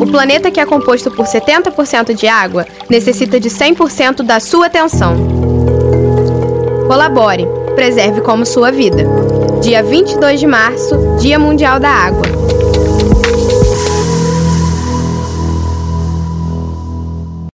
O planeta que é composto por 70% de água necessita de 100% da sua atenção. Colabore, preserve como sua vida. Dia 22 de março, Dia Mundial da Água.